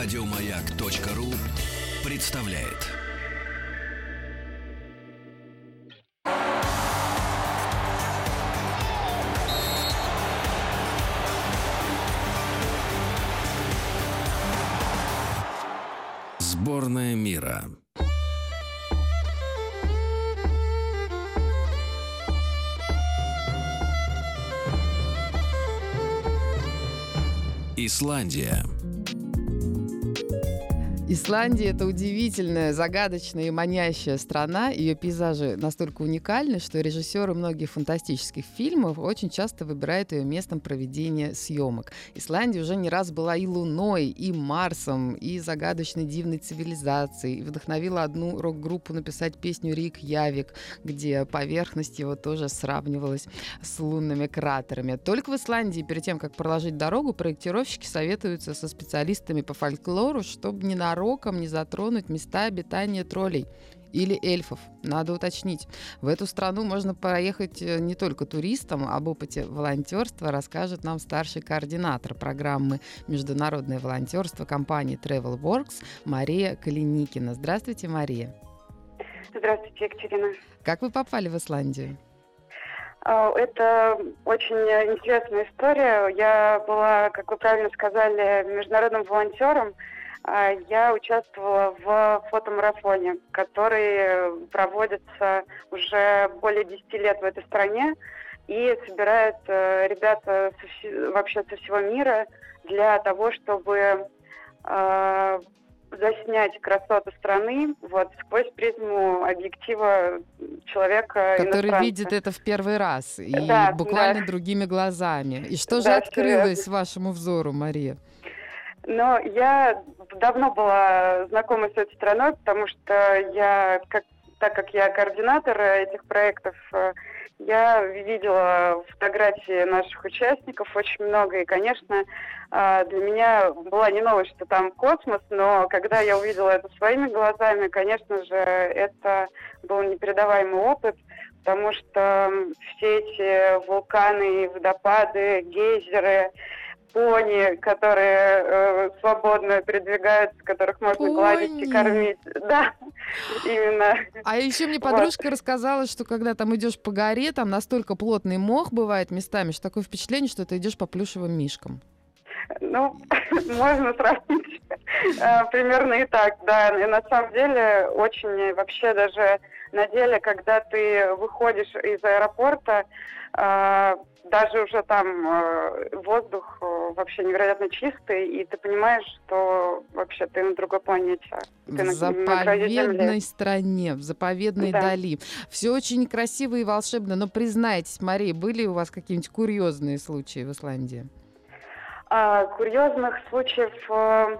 Радиомаяк.ру представляет. Сборная мира. Исландия. Исландия – это удивительная, загадочная и манящая страна. Ее пейзажи настолько уникальны, что режиссеры многих фантастических фильмов очень часто выбирают ее местом проведения съемок. Исландия уже не раз была и Луной, и Марсом, и загадочной дивной цивилизацией. И вдохновила одну рок-группу написать песню «Рик Явик», где поверхность его тоже сравнивалась с лунными кратерами. Только в Исландии перед тем, как проложить дорогу, проектировщики советуются со специалистами по фольклору, чтобы не на ненароком не затронуть места обитания троллей или эльфов. Надо уточнить. В эту страну можно проехать э, не только туристам. Об опыте волонтерства расскажет нам старший координатор программы «Международное волонтерство» компании Travelworks Мария Калиникина. Здравствуйте, Мария. Здравствуйте, Екатерина. Как вы попали в Исландию? А, это очень интересная история. Я была, как вы правильно сказали, международным волонтером – я участвовала в фотомарафоне, который проводится уже более 10 лет в этой стране и собирает э, ребята вообще со всего мира для того, чтобы э, заснять красоту страны вот сквозь призму объектива человека который видит это в первый раз и да, буквально да. другими глазами. И что да, же открылось вашему взору, Мария? Но я давно была знакома с этой страной, потому что я, как, так как я координатор этих проектов, э, я видела фотографии наших участников очень много, и, конечно, э, для меня была не новость, что там космос, но когда я увидела это своими глазами, конечно же, это был непередаваемый опыт, потому что все эти вулканы, водопады, гейзеры, пони, которые э, свободно передвигаются, которых можно пони. гладить и кормить. Да, именно. А еще мне подружка вот. рассказала, что когда там идешь по горе, там настолько плотный мох бывает местами, что такое впечатление, что ты идешь по плюшевым мишкам. Ну, можно сравнить э, примерно и так, да. И на самом деле очень вообще даже на деле, когда ты выходишь из аэропорта, э, даже уже там э, воздух э, вообще невероятно чистый, и ты понимаешь, что вообще ты на другой планете. Ты в заповедной стране, в заповедной да. дали. Все очень красиво и волшебно, но признайтесь, Мария, были у вас какие-нибудь курьезные случаи в Исландии? А, курьезных случаев э,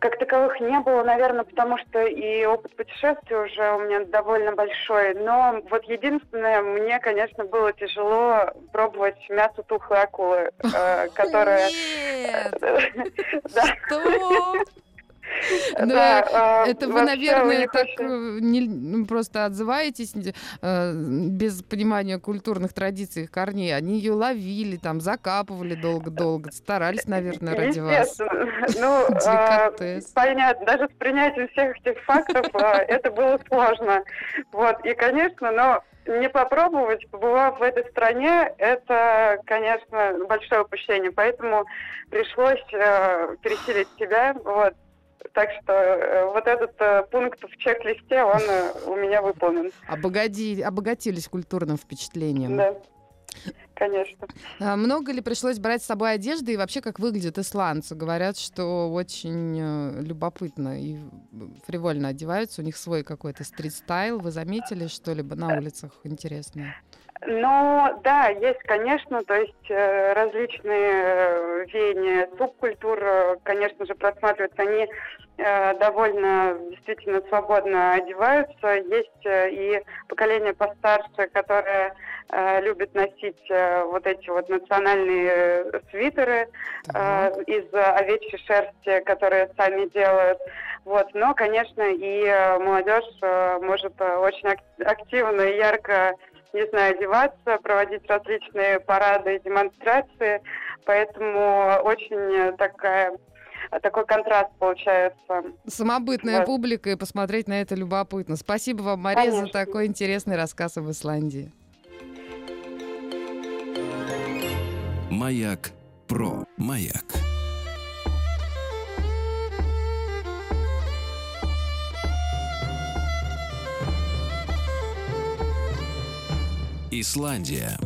как таковых не было, наверное, потому что и опыт путешествия уже у меня довольно большой. Но вот единственное, мне, конечно, было тяжело пробовать мясо тухлой акулы, э, которая... Что? Ну, да, это вы, наверное, так. Э, не, ну, просто отзываетесь э, без понимания культурных традиций их корней. Они ее ловили, там, закапывали долго-долго, старались, наверное, ради вас. Ну, э, понятно, даже с принятием всех этих фактов э, это было сложно. Вот, и, конечно, но не попробовать, побывав в этой стране, это, конечно, большое упущение. Поэтому пришлось э, пересилить себя. Вот. Так что э, вот этот э, пункт в чек-листе, он э, у меня выполнен. Обогоди, обогатились культурным впечатлением. Да. Конечно. А много ли пришлось брать с собой одежды и вообще как выглядят исландцы? Говорят, что очень любопытно и фривольно одеваются. У них свой какой-то стрит-стайл. Вы заметили что-либо на улицах интересное? Ну, да, есть, конечно, то есть э, различные э, веяния субкультур, конечно же, просматриваются. Они э, довольно действительно свободно одеваются. Есть и поколение постарше, которое любит носить вот эти вот национальные свитеры э, из овечьей шерсти, которые сами делают. Вот, но, конечно, и молодежь может очень активно и ярко не знаю, одеваться, проводить различные парады и демонстрации. Поэтому очень такая такой контраст получается. Самобытная Вот. публика, и посмотреть на это любопытно. Спасибо вам, Мария, за Конечно. такой интересный рассказ об Исландии. Маяк про маяк. Исландия.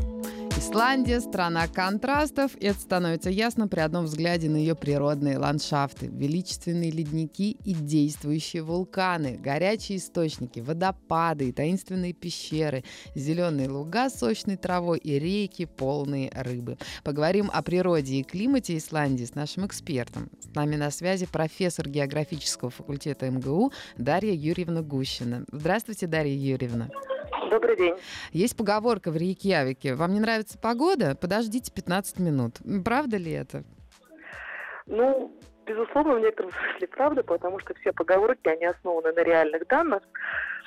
Исландия – страна контрастов, и это становится ясно при одном взгляде на ее природные ландшафты. Величественные ледники и действующие вулканы, горячие источники, водопады и таинственные пещеры, зеленые луга с сочной травой и реки, полные рыбы. Поговорим о природе и климате Исландии с нашим экспертом. С нами на связи профессор географического факультета МГУ Дарья Юрьевна Гущина. Здравствуйте, Дарья Юрьевна. Добрый день. Есть поговорка в Рейкьявике. Вам не нравится погода? Подождите 15 минут. Правда ли это? Ну, безусловно, в некотором смысле правда, потому что все поговорки, они основаны на реальных данных.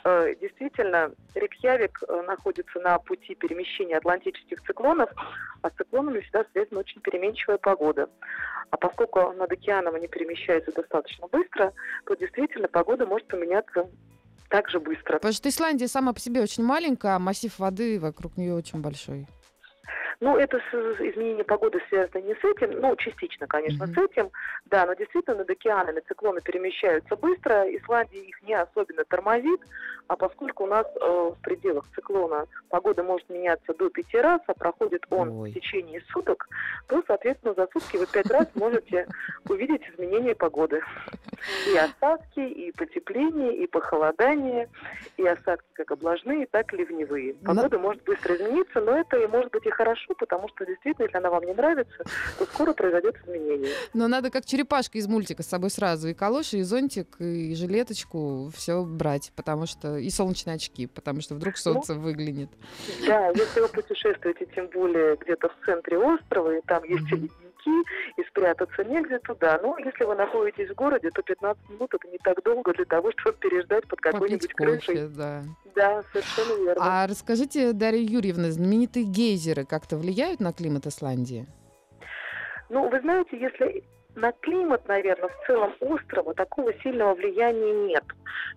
Э, Действительно, Рейкьявик э, находится на пути перемещения атлантических циклонов, а с циклонами всегда связана очень переменчивая погода. А поскольку над океаном они перемещаются достаточно быстро, то действительно погода может поменяться так же быстро. Потому что Исландия сама по себе очень маленькая, а массив воды вокруг нее очень большой. Ну, это изменение погоды связано не с этим, ну, частично, конечно, Мгм. с этим, да, но действительно над океанами циклоны перемещаются быстро, Исландия их не особенно тормозит, а поскольку у нас э, в пределах циклона погода может меняться до пяти раз, а проходит он Ой. в течение суток, то, соответственно, за сутки вы пять раз можете увидеть изменение погоды. И осадки, и потепление, и похолодание, и осадки как облажные, так и ливневые. Погода может быстро измениться, но это и может быть и хорошо, потому что действительно, если она вам не нравится, то скоро произойдет изменение. Но надо как черепашка из мультика с собой сразу и калоши, и зонтик, и жилеточку все брать, потому что и солнечные очки, потому что вдруг солнце выглянет. Да, если вы путешествуете, тем более где-то в центре острова, и там есть и Мгм. ледники, и спрятаться негде туда. Но если вы находитесь в городе, то 15 минут это не так долго для того, чтобы переждать под какой-нибудь крышей. да. Да, совершенно верно. А расскажите, Дарья Юрьевна, знаменитые гейзеры как-то влияют на климат Исландии? Ну, вы знаете, если на климат, наверное, в целом острова такого сильного влияния нет.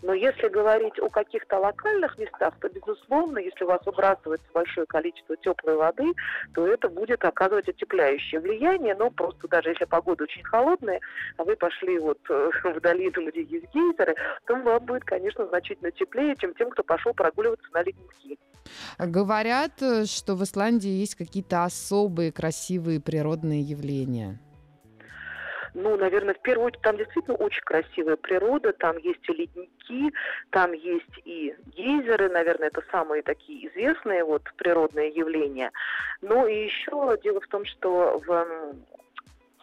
Но если говорить о каких-то локальных местах, то, безусловно, если у вас выбрасывается большое количество теплой воды, то это будет оказывать утепляющее влияние. Но просто даже если погода очень холодная, а вы пошли вот э, в долину, где есть гейзеры, то вам будет, конечно, значительно теплее, чем тем, кто пошел прогуливаться на ледники. Говорят, э, что в Исландии есть какие-то особые красивые природные явления. Ну, наверное, в первую очередь, там действительно очень красивая природа, там есть и ледники, там есть и гейзеры, наверное, это самые такие известные вот природные явления. Но и еще дело в том, что в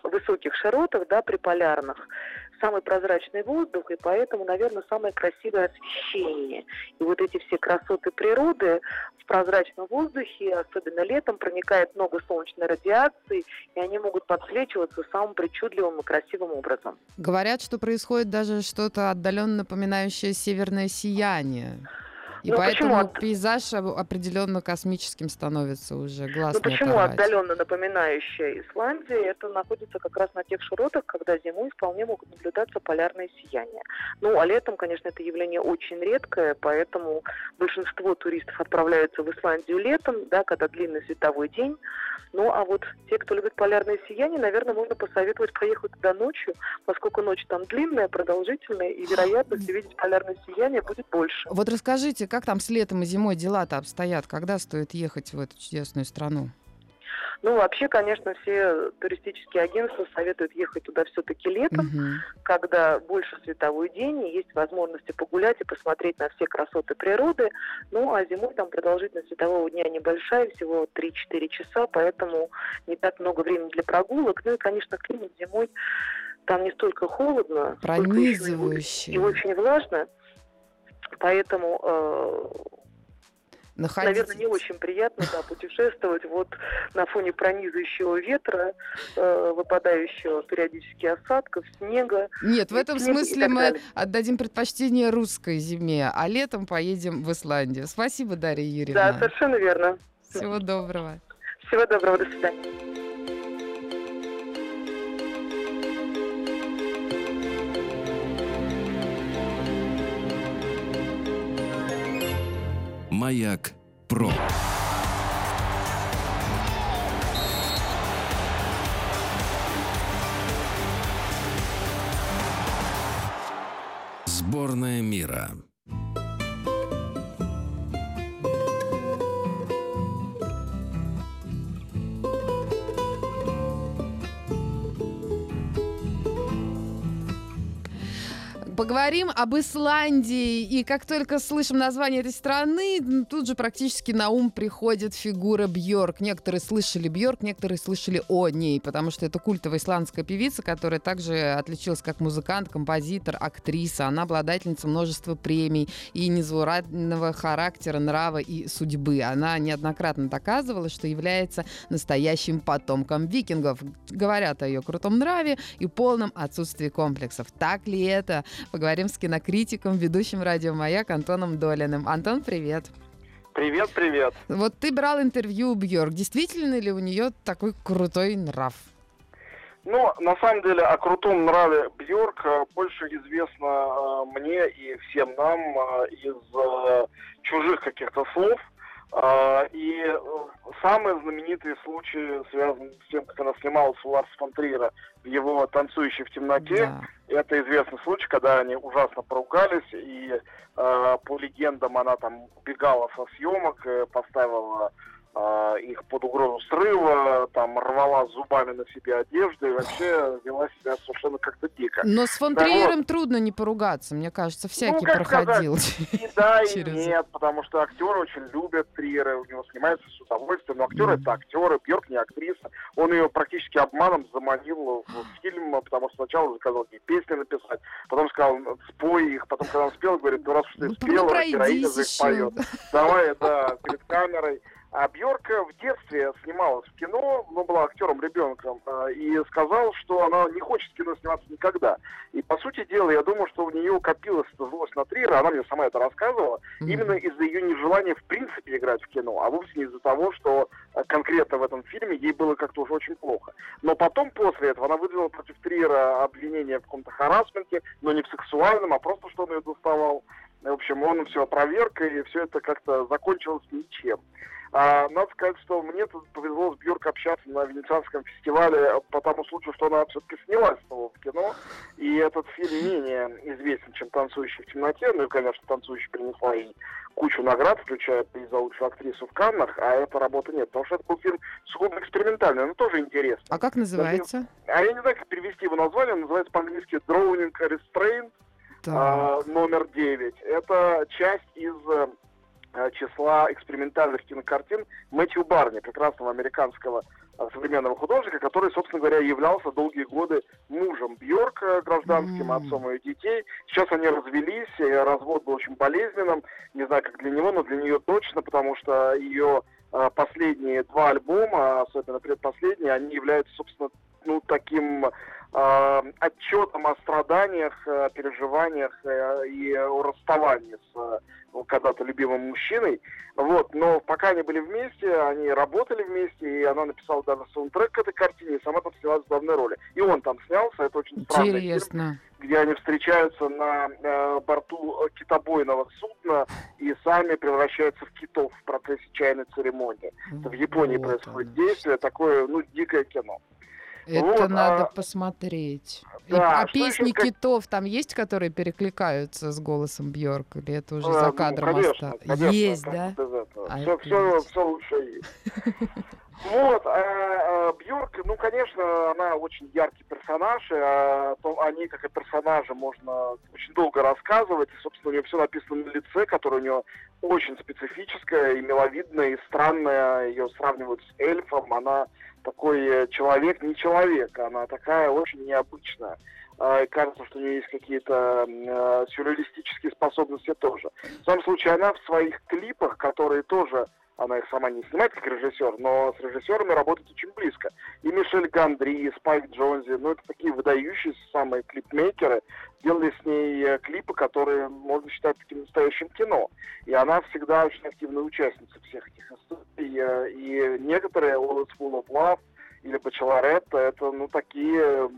высоких широтах, да, приполярных, самый прозрачный воздух, и поэтому, наверное, самое красивое освещение. И вот эти все красоты природы в прозрачном воздухе, особенно летом, проникает много солнечной радиации, и они могут подсвечиваться самым причудливым и красивым образом. Говорят, что происходит даже что-то отдаленно напоминающее северное сияние. И Ну, поэтому почему от- пейзаж определенно космическим становится уже глаз Ну почему оторвать. отдаленно напоминающая Исландия? Это находится как раз на тех широтах, когда зимой вполне могут наблюдаться полярные сияния. Ну, а летом, конечно, это явление очень редкое, поэтому большинство туристов отправляются в Исландию летом, да, когда длинный световой день. Ну, а вот те, кто любит полярные сияния, наверное, можно посоветовать поехать туда ночью, поскольку ночь там длинная, продолжительная, и вероятность увидеть полярное сияние будет больше. Вот расскажите, как там с летом и зимой дела-то обстоят? Когда стоит ехать в эту чудесную страну? Ну, вообще, конечно, все туристические агентства советуют ехать туда все-таки летом, Мгм. когда больше световой день, и есть возможности погулять и посмотреть на все красоты природы. Ну, а зимой там продолжительность светового дня небольшая, всего 3-4 часа, поэтому не так много времени для прогулок. Ну и, конечно, климат зимой там не столько холодно, Пронизывающий. и очень влажно. Поэтому, э, Находить- наверное, не очень приятно да, путешествовать вот на фоне пронизывающего ветра, э, выпадающего периодически осадков, снега. Нет, в этом смысле мы далее. отдадим предпочтение русской зиме, а летом поедем в Исландию. Спасибо, Дарья Юрьевна. Да, совершенно верно. Всего доброго. Всего доброго, до свидания. Маяк Про. Поговорим об Исландии. И как только слышим название этой страны, тут же практически на ум приходит фигура Бьорк. Некоторые слышали Бьорк, некоторые слышали о ней, потому что это культовая исландская певица, которая также отличилась как музыкант, композитор, актриса. Она обладательница множества премий и незаурядного характера, нрава и судьбы. Она неоднократно доказывала, что является настоящим потомком викингов. Говорят о ее крутом нраве и полном отсутствии комплексов. Так ли это? Поговорим с кинокритиком, ведущим радио «Маяк» Антоном Долиным. Антон, привет. Привет, привет. Вот ты брал интервью у Бьорк. Действительно ли у нее такой крутой нрав? Ну, на самом деле, о крутом нраве Бьорк э, больше известно э, мне и всем нам э, из чужих каких-то слов. И самые знаменитые случаи связаны с тем, как она снималась у Ларса фон Триера в его «Танцующий в темноте». Да. Это известный случай, когда они ужасно поругались, и э, по легендам она там убегала со съемок, э, поставила э, их под угрозу срыва, там рвала зубами на себе одежду и вообще вела себя совершенно как-то дико. Но с фон Триером вот. трудно не поругаться, мне кажется, всякий ну, проходил. Сказать, и да, и нет, потому что актеры очень любят Триера, у него снимается с удовольствием, но актер mm. это актер, Бьорк не актриса. Он ее практически обманом заманил в фильм, потому что сначала заказал ей песни написать, потом сказал, спой их, потом, когда он спел, говорит, ну раз уж ты ну, спела, героиня же их поет. Давай, да, перед камерой. А Бьорка в детстве снималась в кино, но была актером-ребенком, а, и сказал, что она не хочет в кино сниматься никогда. И, по сути дела, я думаю, что у нее копилась эта злость на Триера, она мне сама это рассказывала, mm-hmm. именно из-за ее нежелания в принципе играть в кино, а вовсе не из-за того, что а, конкретно в этом фильме ей было как-то уже очень плохо. Но потом, после этого, она выдвинула против Триера обвинение в каком-то харасменте, но не в сексуальном, а просто, что он ее доставал. В общем, он все опроверг, и все это как-то закончилось ничем. А, надо сказать, что мне тут повезло с Бьорк общаться на Венецианском фестивале по тому случаю, что она все-таки снялась снова в кино. И этот фильм менее известен, чем «Танцующий в темноте». Ну и, конечно, «Танцующий» принесла ей кучу наград, включая приз за лучшую актрису в Каннах, а эта работа нет. Потому что это был фильм сугубо экспериментальный, но тоже интересно. А как называется? А я не знаю, как перевести его название. Он называется по-английски «Drawing Restraint», а, номер 9. Это часть из Э, числа экспериментальных кинокартин Мэтью Барни, прекрасного американского э, современного художника, который, собственно говоря, являлся долгие годы мужем Бьорка, гражданским mm. отцом ее детей. Сейчас они развелись, и развод был очень болезненным. Не знаю, как для него, но для нее точно, потому что ее э, последние два альбома, особенно предпоследний, они являются, собственно, ну, таким э, отчетом о страданиях, переживаниях и о расставании с когда-то любимым мужчиной. Вот, но пока они были вместе, они работали вместе, и она написала даже саундтрек к этой картине, и сама там снялась в главной роли. И он там снялся, это очень странный Интересно. фильм, где они встречаются на э, борту китобойного судна и сами превращаются в китов в процессе чайной церемонии. Это в Японии вот происходит оно. действие, такое, ну, дикое кино. Это вот, надо а... посмотреть. Да, а песни еще... китов там есть, которые перекликаются с голосом Бьорк, или это уже а, за кадром ну, конечно, конечно, Есть, да? А все, все, все лучше есть. Вот, а, а, Бьорк, ну, конечно, она очень яркий персонаж, а, то, о ней, как и персонаже, можно очень долго рассказывать, и, собственно, у нее все написано на лице, которое у нее очень специфическое и миловидное, и странное, ее сравнивают с эльфом, она такой э, человек, не человек, она такая очень необычная. А, и кажется, что у нее есть какие-то э, сюрреалистические способности тоже. В самом случае, она в своих клипах, которые тоже она их сама не снимает как режиссер, но с режиссерами работает очень близко. И Мишель Гандри, и Спайк Джонзи, ну это такие выдающиеся самые клипмейкеры, делали с ней э, клипы, которые можно считать таким настоящим кино. И она всегда очень активная участница всех этих историй. Э, и некоторые All It's Full of Love или Bachelorette, это ну такие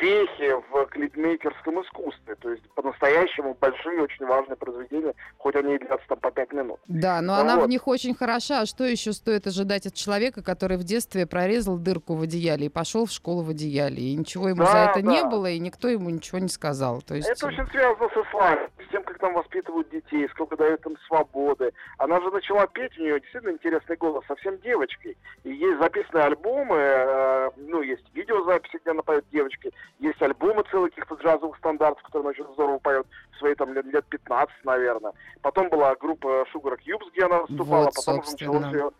вехи в клипмейкерском искусстве. То есть по-настоящему большие, очень важные произведения, хоть они и длятся там по пять минут. Да, но Ну она вот. в них очень хороша. А что еще стоит ожидать от человека, который в детстве прорезал дырку в одеяле и пошел в школу в одеяле? И ничего ему за Да, это да. не было, и никто ему ничего не сказал. То есть... Это очень связано с исламом, с тем, как там воспитывают детей, сколько дают им свободы. Она же начала петь, у нее действительно интересный голос, совсем девочкой. И есть записанные альбомы, э, ну, есть видеозаписи, где она поет девочкой, есть альбомы целых каких-то джазовых стандартов, которые она очень здорово поет, в свои там лет, лет 15, наверное. Потом была группа Sugar Cubes, где она выступала, Вот, потом уже началось ее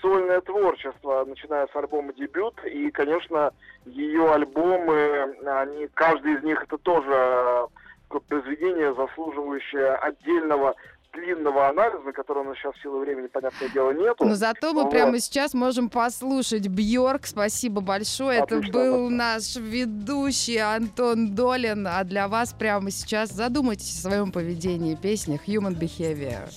сольное творчество, начиная с альбома «Дебют». И, конечно, ее альбомы, они, каждый из них это тоже э, произведение, заслуживающее отдельного длинного анализа, которого у нас сейчас в силу времени, понятное дело, нету. Но зато мы Вот. прямо сейчас можем послушать Бьорк. Спасибо большое. Это Отлично, был спасибо. наш ведущий Антон Долин. А для вас прямо сейчас задумайтесь о своем поведении. Песня Human Behavior.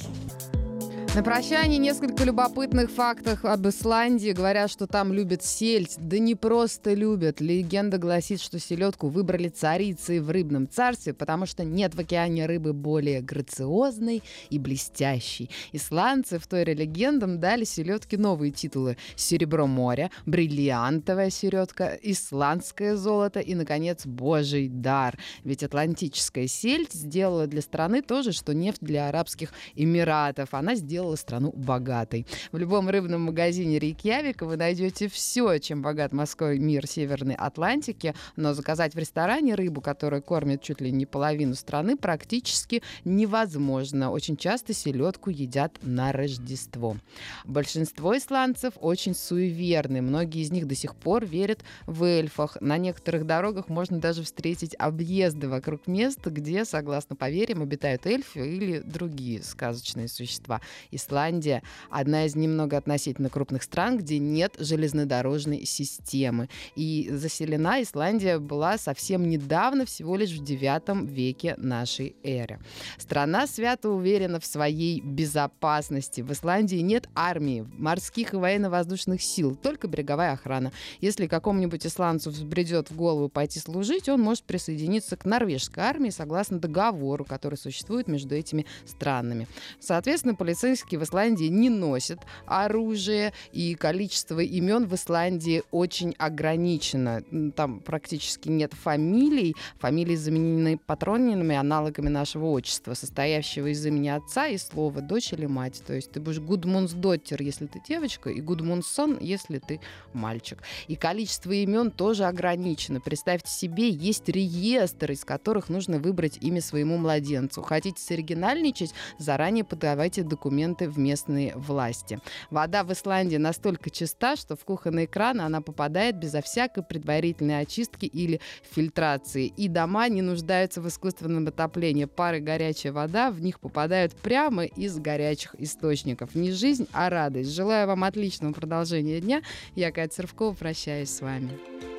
На прощание несколько любопытных фактов об Исландии. Говорят, что там любят сельдь. Да не просто любят. Легенда гласит, что селедку выбрали царицей в рыбном царстве, потому что нет в океане рыбы более грациозной и блестящей. Исландцы в той легендам дали селедке новые титулы. Серебро моря, бриллиантовая середка, исландское золото и, наконец, божий дар. Ведь атлантическая сельдь сделала для страны то же, что нефть для Арабских Эмиратов. Она сделала страну богатой. В любом рыбном магазине Рейкьявика вы найдете все, чем богат морской мир Северной Атлантики, но заказать в ресторане рыбу, которая кормит чуть ли не половину страны, практически невозможно. Очень часто селедку едят на Рождество. Большинство исландцев очень суеверны. Многие из них до сих пор верят в эльфах. На некоторых дорогах можно даже встретить объезды вокруг мест, где, согласно поверьям, обитают эльфы или другие сказочные существа. Исландия – одна из немного относительно крупных стран, где нет железнодорожной системы. И заселена Исландия была совсем недавно, всего лишь в IX веке нашей эры. Страна свято уверена в своей безопасности. В Исландии нет армии, морских и военно-воздушных сил, только береговая охрана. Если какому-нибудь исландцу взбредет в голову пойти служить, он может присоединиться к норвежской армии согласно договору, который существует между этими странами. Соответственно, полицейские в Исландии не носят оружие, и количество имен в Исландии очень ограничено. Там практически нет фамилий. Фамилии заменены патронимными аналогами нашего отчества, состоящего из имени отца и слова дочь или мать. То есть ты будешь Гудмунсдоттер, если ты девочка, и Гудмунсон, если ты мальчик. И количество имен тоже ограничено. Представьте себе, есть реестр, из которых нужно выбрать имя своему младенцу. Хотите соригинальничать, заранее подавайте документы в местные власти. Вода в Исландии настолько чиста, что в кухонные краны она попадает безо всякой предварительной очистки или фильтрации. И дома не нуждаются в искусственном отоплении. Пары горячая вода в них попадают прямо из горячих источников. Не жизнь, а радость. Желаю вам отличного продолжения дня. Я, Катя Цервкова, прощаюсь с вами.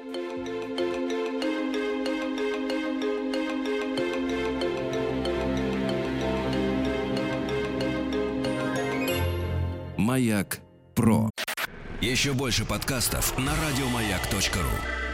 Маяк Про. Еще больше подкастов на радиомаяк.ру.